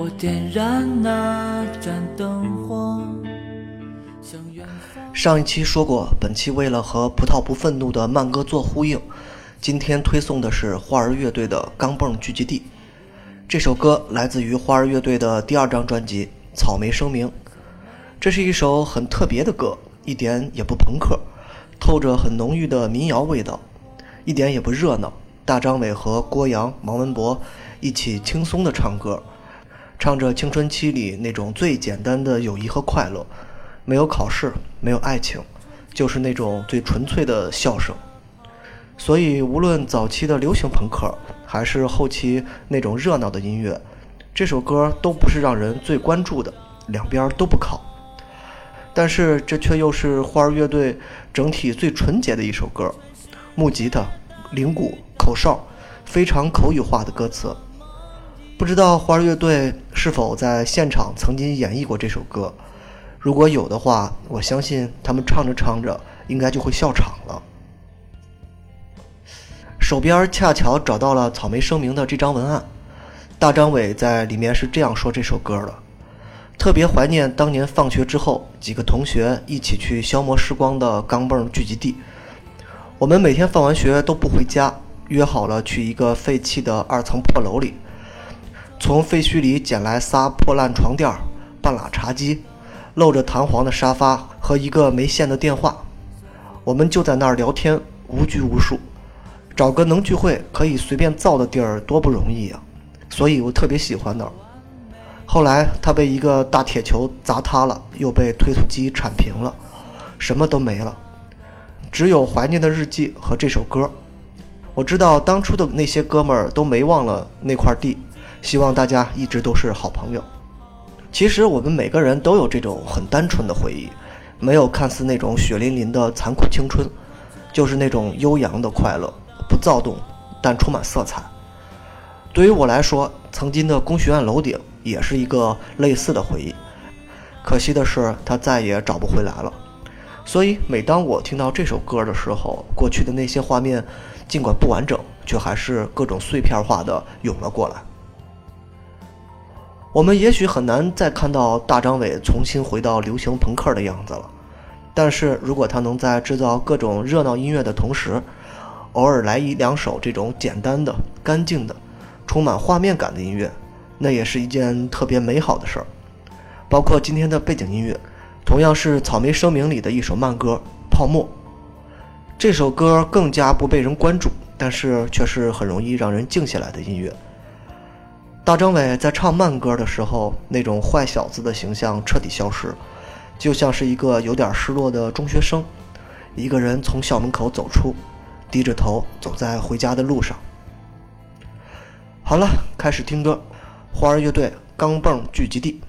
我点燃那盏灯火。上一期说过，本期为了和葡萄不愤怒的慢歌做呼应，今天推送的是花儿乐队的《钢蹦聚集地》。这首歌来自于花儿乐队的第二张专辑《草莓声明》。这是一首很特别的歌，一点也不朋克，透着很浓郁的民谣味道，一点也不热闹。大张伟和郭阳、王文博一起轻松地唱歌，唱着青春期里那种最简单的友谊和快乐。没有考试，没有爱情，就是那种最纯粹的笑声。所以，无论早期的流行朋克，还是后期那种热闹的音乐，这首歌都不是让人最关注的，两边都不靠。但是，这却又是花儿乐队整体最纯洁的一首歌，木吉他、铃鼓、口哨，非常口语化的歌词。不知道花儿乐队是否在现场曾经演绎过这首歌？如果有的话，我相信他们唱着唱着，应该就会笑场了。手边恰巧找到了《草莓声明》的这张文案，大张伟在里面是这样说这首歌的：特别怀念当年放学之后几个同学一起去消磨时光的钢镚聚集地。我们每天放完学都不回家，约好了去一个废弃的二层破楼里，从废墟里捡来仨破烂床垫、半拉茶几。露着弹簧的沙发和一个没线的电话，我们就在那儿聊天，无拘无束。找个能聚会可以随便造的地儿多不容易啊！所以我特别喜欢那儿。后来他被一个大铁球砸塌了，又被推土机铲平了，什么都没了，只有怀念的日记和这首歌。我知道当初的那些哥们儿都没忘了那块地，希望大家一直都是好朋友。其实我们每个人都有这种很单纯的回忆，没有看似那种血淋淋的残酷青春，就是那种悠扬的快乐，不躁动，但充满色彩。对于我来说，曾经的工学院楼顶也是一个类似的回忆，可惜的是它再也找不回来了。所以每当我听到这首歌的时候，过去的那些画面，尽管不完整，却还是各种碎片化的涌了过来。我们也许很难再看到大张伟重新回到流行朋克的样子了，但是如果他能在制造各种热闹音乐的同时，偶尔来一两首这种简单的、干净的、充满画面感的音乐，那也是一件特别美好的事儿。包括今天的背景音乐，同样是《草莓声明》里的一首慢歌《泡沫》。这首歌更加不被人关注，但是却是很容易让人静下来的音乐。大张伟在唱慢歌的时候，那种坏小子的形象彻底消失，就像是一个有点失落的中学生，一个人从校门口走出，低着头走在回家的路上。好了，开始听歌，花儿乐队《钢蹦聚集地》。